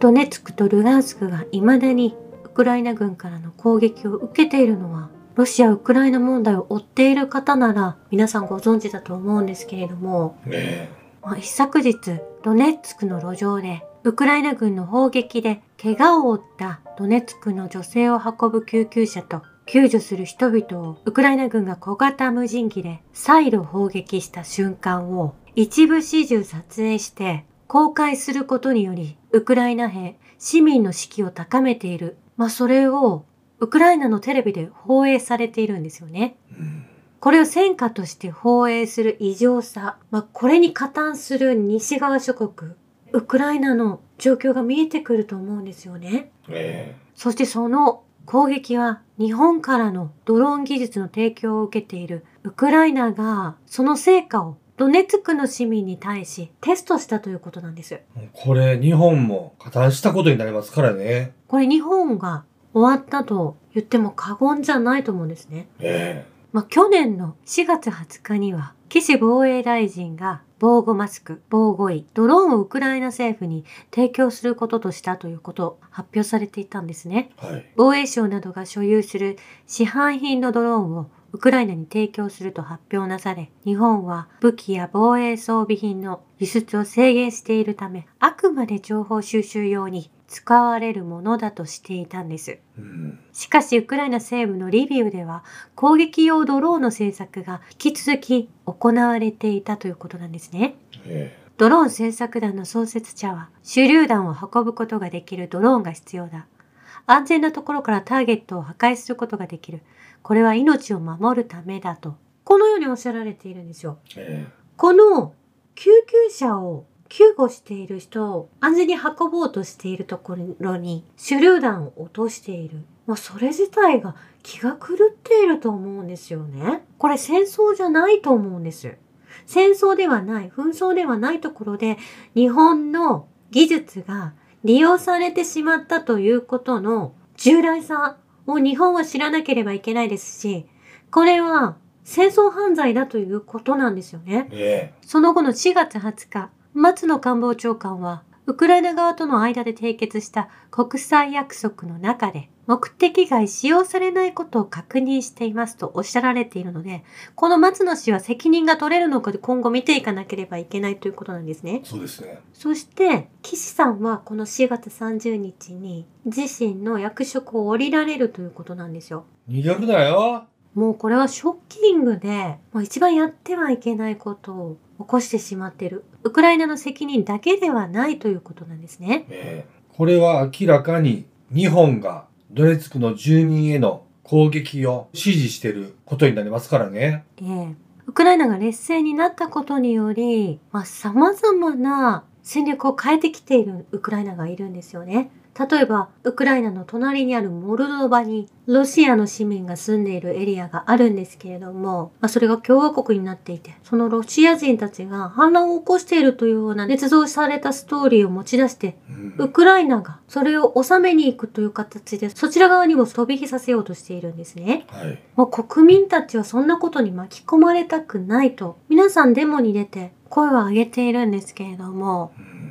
ドネツクとルガンスクが未だにウクライナ軍からの攻撃を受けているのはロシア・ウクライナ問題を追っている方なら皆さんご存知だと思うんですけれども、ねまあ一昨日ドネツクの路上でウクライナ軍の砲撃で怪我を負ったドネツクの女性を運ぶ救急車と救助する人々をウクライナ軍が小型無人機で再度砲撃した瞬間を一部始終撮影して公開することによりウクライナ兵、市民の士気を高めている。まあそれをウクライナのテレビで放映されているんですよね。うんこれを戦果として放映する異常さ、まあ、これに加担する西側諸国、ウクライナの状況が見えてくると思うんですよね。ねそしてその攻撃は日本からのドローン技術の提供を受けているウクライナがその成果をドネツクの市民に対しテストしたということなんです。これ日本も加担したことになりますからね。これ日本が終わったと言っても過言じゃないと思うんですね。ねまあ、去年の4月20日には、岸防衛大臣が防護マスク、防護衣、ドローンをウクライナ政府に提供することとしたということを発表されていたんですね。はい。防衛省などが所有する市販品のドローンをウクライナに提供すると発表なされ、日本は武器や防衛装備品の輸出を制限しているため、あくまで情報収集用に使われるものだとしていたんです。うん。しかし、ウクライナ西部のリビウでは、攻撃用ドローンの製作が引き続き行われていたということなんですね。ねドローン製作団の創設者は、手榴弾を運ぶことができるドローンが必要だ。安全なところからターゲットを破壊することができる。これは命を守るためだと。このようにおっしゃられているんですよ。ねこの救急車を救護している人を安全に運ぼうとしているところに手榴弾を落としている。まあ、それ自体が気が狂っていると思うんですよね。これ戦争じゃないと思うんです。戦争ではない、紛争ではないところで日本の技術が利用されてしまったということの重大さを日本は知らなければいけないですし、これは戦争犯罪だということなんですよね。ねその後の4月20日、松野官房長官は、ウクライナ側との間で締結した国際約束の中で、目的外使用されないことを確認していますとおっしゃられているので、この松野氏は責任が取れるのかで今後見ていかなければいけないということなんですね。そうですね。そして、岸さんはこの4月30日に自身の役職を降りられるということなんですよ。逃げるなよ。もうこれはショッキングで、もう一番やってはいけないことを起こしてしまっている。ウクライナの責任だけではないということなんですね。ねこれは明らかに日本がドネツクの住民への攻撃を支持していることになりますからね。ええウクライナが劣勢になったことにより、まあ、様々な戦略を変えてきているウクライナがいるんですよね。例えば、ウクライナの隣にあるモルドバにロシアの市民が住んでいるエリアがあるんですけれども、まあ、それが共和国になっていて、そのロシア人たちが反乱を起こしているというような捏造されたストーリーを持ち出して、うんウクライナがそれを収めに行くという形で、そちら側にも飛び火させようとしているんですね。はい。もう国民たちはそんなことに巻き込まれたくないと、皆さんデモに出て声を上げているんですけれども、うん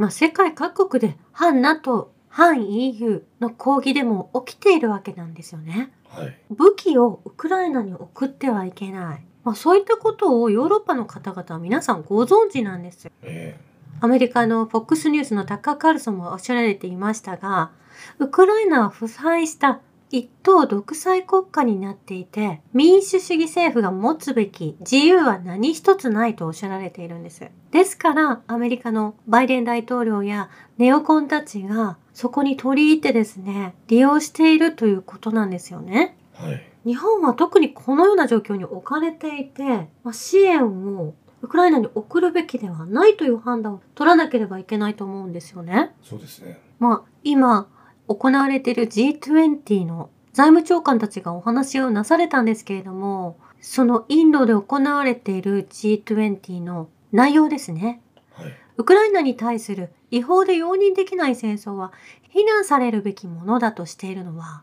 まあ、世界各国で反 NATO、反 EU の抗議デモ起きているわけなんですよね。はい。武器をウクライナに送ってはいけない。まあ、そういったことをヨーロッパの方々は皆さんご存知なんです。ねアメリカの FOX ニュースのタッカー・カールソンもおっしゃられていましたが、ウクライナは腐敗した一党独裁国家になっていて、民主主義政府が持つべき自由は何一つないとおっしゃられているんです。ですから、アメリカのバイデン大統領やネオコンたちがそこに取り入ってですね、利用しているということなんですよね。はい。日本は特にこのような状況に置かれていて、まあ、支援をウクライナに送るべきではないという判断を取らなければいけないと思うんですよね。そうですね。まあ、今行われている G20 の財務長官たちがお話をなされたんですけれども、そのインドで行われている G20 の内容ですね。はい。ウクライナに対する違法で容認できない戦争は非難されるべきものだとしているのは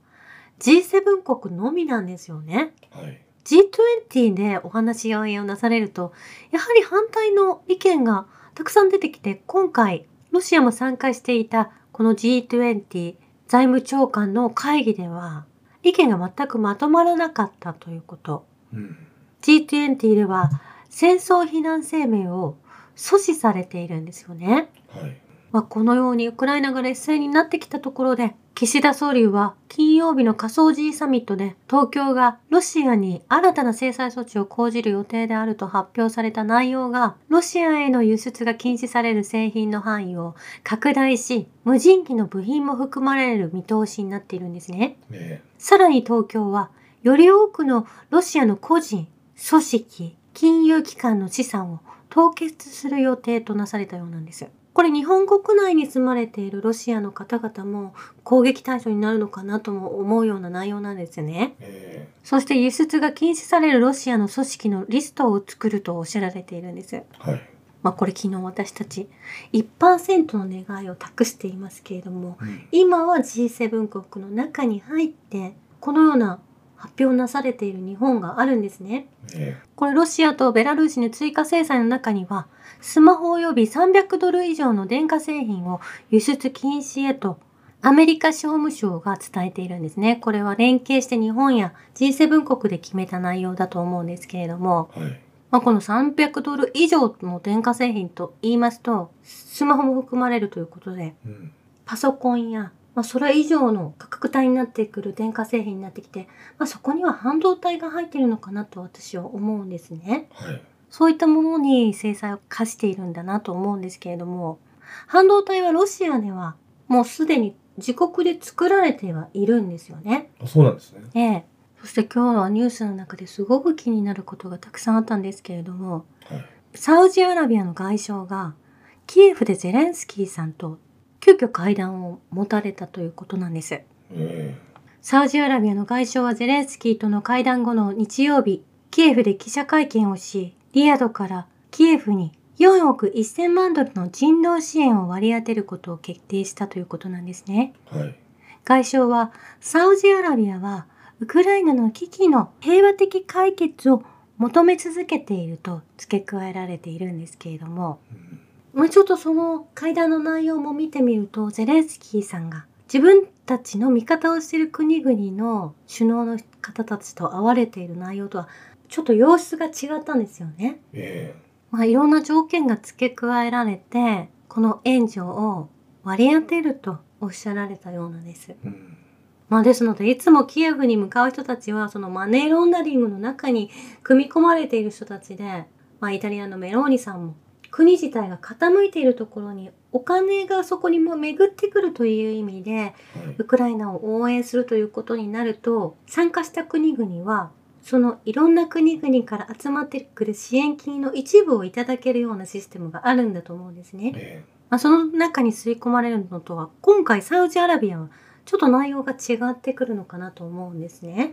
G7 国のみなんですよね。はい。G20 でお話し合いをなされると、やはり反対の意見がたくさん出てきて、今回、ロシアも参加していたこの G20 財務長官の会議では意見が全くまとまらなかったということ。うん。G20 では戦争非難声明を阻止されているんですよね。はい。まあ、このようにウクライナが劣勢になってきたところで、岸田総理は金曜日の仮想 G サミットで東京がロシアに新たな制裁措置を講じる予定であると発表された内容が、ロシアへの輸出が禁止される製品の範囲を拡大し、無人機の部品も含まれる見通しになっているんですね。ねさらに東京は、より多くのロシアの個人、組織、金融機関の資産を凍結する予定となされたようなんです。これ日本国内に住まれているロシアの方々も攻撃対象になるのかなとも思うような内容なんですよね。えそして輸出が禁止されるロシアの組織のリストを作るとおっしゃられているんです。ーはい。まあこれ昨日私たち1%の願いを託していますけれども、うん。今は G7 国の中に入ってこのような発表なされている日本があるんですね。えこれロシアとベラルーシの追加制裁の中にはスマホ及び300ドル以上の電化製品を輸出禁止へとアメリカ商務省が伝えているんですね。これは連携して日本や G7 国で決めた内容だと思うんですけれども、ーはい。まあ、この300ドル以上の電化製品と言いますとスマホも含まれるということでうん。パソコンや、まあ、それ以上の価格帯になってくる電化製品になってきて、まあ、そこには半導体が入っているのかなと私は思うんですね。はい。そういったものに制裁を課しているんだなと思うんですけれども、半導体はロシアではもうすでに自国で作られてはいるんですよね。あそうなんですね。ええ。そして今日はニュースの中ですごく気になることがたくさんあったんですけれども、はい。サウジアラビアの外相がキエフでゼレンスキーさんと急遽会談を持たれたということなんです。えサウジアラビアの外相はゼレンスキーとの会談後の日曜日、キエフで記者会見をし、リヤドからキエフに4億1000万ドルの人道支援を割り当てることを決定したということなんですね。ーはい。外相は、サウジアラビアは、ウクライナの危機の平和的解決を求め続けていると付け加えられているんですけれども、うんまあ、ちょっとその会談の内容も見てみると、ゼレンスキーさんが自分たちの味方をしている国々の首脳の方たちと会われている内容とは、ちょっと様子が違ったんですよね。えまあ、いろんな条件が付け加えられて、この援助を割り当てるとおっしゃられたようなんです。ーうん。まあですので、いつもキエフに向かう人たちは、そのマネーロンダリングの中に組み込まれている人たちで、まあイタリアのメローニさんも、国自体が傾いているところにお金がそこにも巡ってくるという意味で、はい。ウクライナを応援するということになると、参加した国々は、そのいろんな国々から集まってくる支援金の一部をいただけるようなシステムがあるんだと思うんですね。えまあ、その中に吸い込まれるのとは、今回サウジアラビアはちょっと内容が違ってくるのかなと思うんですね。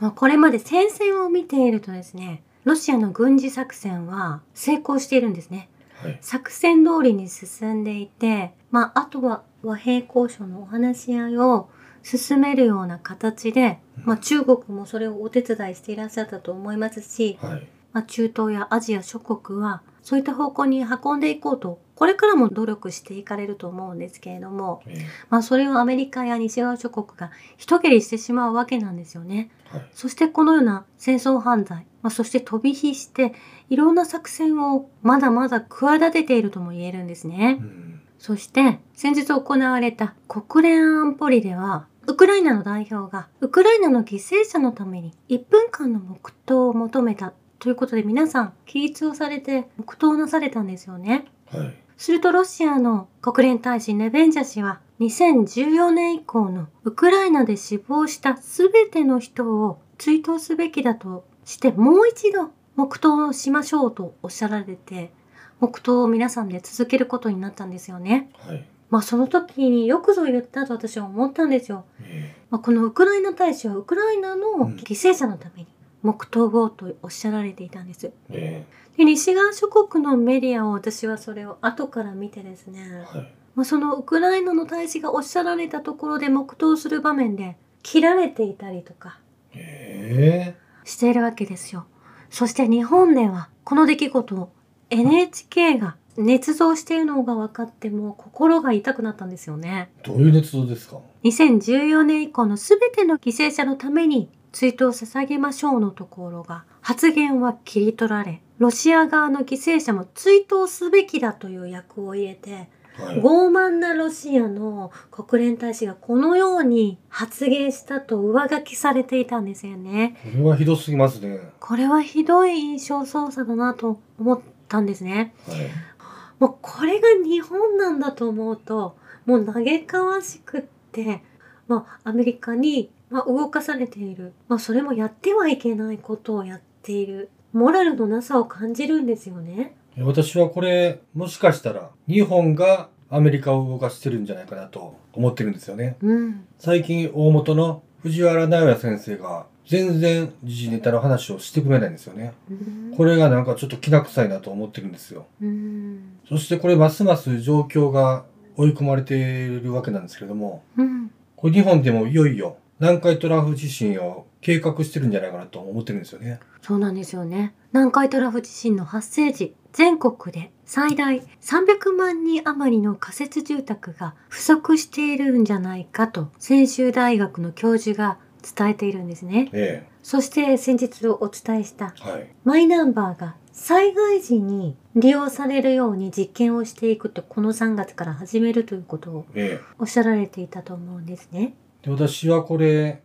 まあ、これまで戦線を見ているとですね、ロシアの軍事作戦は成功しているんですね。はい。作戦通りに進んでいて、まあ、あとは和平交渉のお話し合いを進めるような形で、まあ、中国もそれをお手伝いしていらっしゃったと思いますし、はい。まあ、中東やアジア諸国はそういった方向に運んでいこうと、これからも努力していかれると思うんですけれども、えまあ、それをアメリカや西側諸国が一蹴りしてしまうわけなんですよね。ーはい。そしてこのような戦争犯罪、まあ、そして飛び火していろんな作戦をまだまだ企てているとも言えるんですねう。ん。そして先日行われた国連安保理ではウクライナの代表がウクライナの犠牲者のために1分間の黙祷を求めたということで皆さん起立をされて黙祷なされたんですよね。はい。するとロシアの国連大使ネベンジャ氏は2014年以降のウクライナで死亡した全ての人を追悼すべきだとしてもう一度黙祷をしましょうとおっしゃられて黙祷を皆さんで続けることになったんですよね。はい。まあその時によくぞ言ったと私は思ったんですよ。えまあ、このウクライナ大使はウクライナのうん犠牲者のために黙祷をとおっしゃられていたんです。で西側諸国のメディアを私はそれを後から見てですね、ーはい。まあ、そのウクライナの大使がおっしゃられたところで黙祷する場面で切られていたりとかえしているわけですよ。そして日本ではこの出来事を NHK が捏造しているのが分かっても心が痛くなったんですよね。どういう捏造ですか？2014年以降の全ての犠牲者のために追悼を捧げましょうのところが発言は切り取られロシア側の犠牲者も追悼すべきだという役を入れてはい。傲慢なロシアの国連大使がこのように発言したと上書きされていたんですよね。これはひどすぎますね。これはひどい印象操作だなと思ったんですね。はい。もうこれが日本なんだと思うともう嘆かわしくって、まあ、アメリカに、まあ、動かされている、まあ、それもやってはいけないことをやっているモラルのなさを感じるんですよね。私はこれ、もしかしたら、日本がアメリカを動かしてるんじゃないかなと思ってるんですよね。うん、最近、大元の藤原直也先生が、全然時事ネタの話をしてくれないんですよね。うんこれがなんかちょっときな臭いなと思ってるんですよ。うんそしてこれ、ますます状況が追い込まれているわけなんですけれども、うんこれ日本でもいよいよ南海トラフ地震を計画してるんじゃないかなと思ってるんですよね。そうなんですよね。南海トラフ地震の発生時、全国で最大300万人余りの仮設住宅が不足しているんじゃないかと、専修大学の教授が伝えているんですね。えそして先日お伝えしたえ。はい。マイナンバーが災害時に利用されるように実験をしていくとこの3月から始めるということをええ。おっしゃられていたと思うんですね。で私はこれ、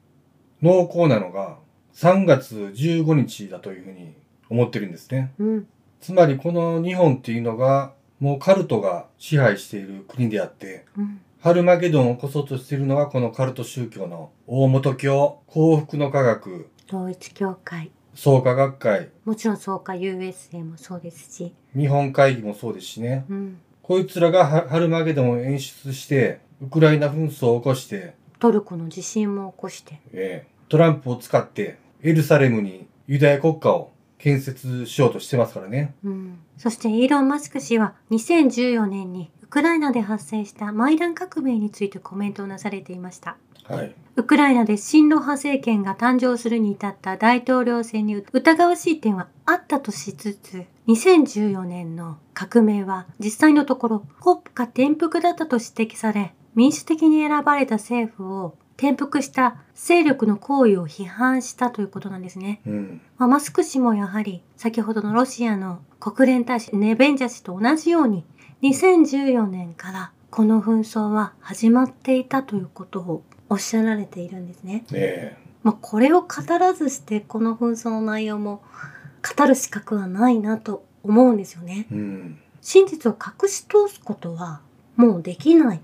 濃厚なのが3月15日だというふうに思ってるんですね。うん。つまりこの日本っていうのが、もうカルトが支配している国であって、うん。ハルマゲドンを起こそうとしているのがこのカルト宗教の大元教、幸福の科学、統一教会。創価学会、もちろん創価 USA もそうですし。日本会議もそうですしね。うん。こいつらがハハルマゲドンを演出して、ウクライナ紛争を起こして、トルコの地震も起こして。ええトランプを使ってエルサレムにユダヤ国家を建設しようとしてますからね。うん。そしてイーロン・マスク氏は2014年にウクライナで発生したマイダン革命についてコメントをなされていました。はい。ウクライナで親ロ派政権が誕生するに至った大統領選に疑わしい点はあったとしつつ、2014年の革命は実際のところ国家転覆だったと指摘され、民主的に選ばれた政府を転覆した勢力の行為を批判したということなんですね。うん。まあ、マスク氏もやはり先ほどのロシアの国連大使ネベンジャ氏と同じように2014年からこの紛争は始まっていたということをおっしゃられているんですね。えまあ、これを語らずしてこの紛争の内容も語る資格はないなと思うんですよね。えうん。真実を隠し通すことはもうできない。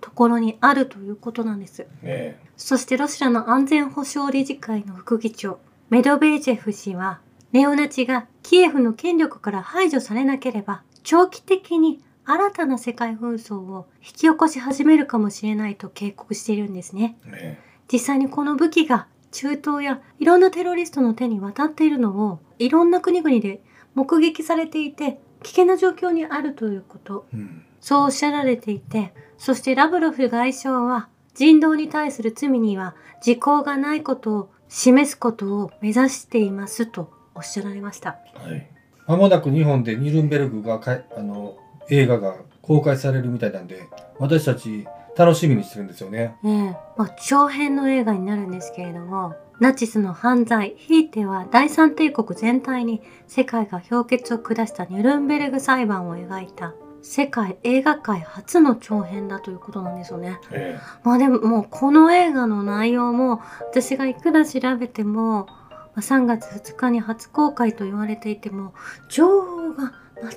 ところにあるということなんです。えそしてロシアの安全保障理事会の副議長、メドベージェフ氏は、ネオナチがキエフの権力から排除されなければ、長期的に新たな世界紛争を引き起こし始めるかもしれないと警告しているんですね。ええ実際にこの武器が中東やいろんなテロリストの手に渡っているのをいろんな国々で目撃されていて危険な状況にあるということえうん。そうおっしゃられていて、そしてラブロフ外相は人道に対する罪には時効がないことを示すことを目指していますとおっしゃられました。はい。まもなく日本でニルンベルグがかい、あの、映画が公開されるみたいなんで、私たち楽しみにしてるんですよね。ええまあ、長編の映画になるんですけれども、ナチスの犯罪、ひいては第三帝国全体に世界が評決を下したニュルンベルグ裁判を描いた世界映画界初の長編だということなんですよね。えまあでももうこの映画の内容も私がいくら調べてもまあ3月2日に初公開と言われていても情報が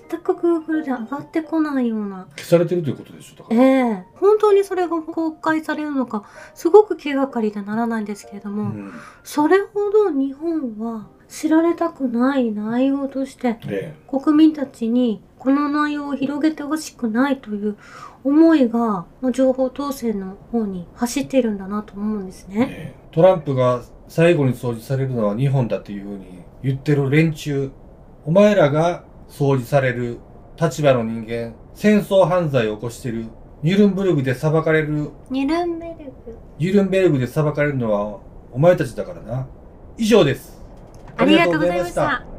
全く Google で上がってこないようなえ消されてるということでしょえら。え本当にそれが公開されるのかすごく気がかりでならないんですけれども、うん。それほど日本は知られたくない内容としてえ国民たちにこの内容を広げてほしくないという思いがまあ情報統制の方に走っているんだなと思うんですえね。ええトランプが最後に掃除されるのは日本だっていうふうに言ってる連中、お前らが掃除される立場の人間、戦争犯罪を起こしてる、ニュルンブルグで裁かれる、ニュルンベルグニュルンベルグで裁かれるのはお前たちだからな。以上です。ありがとうございました。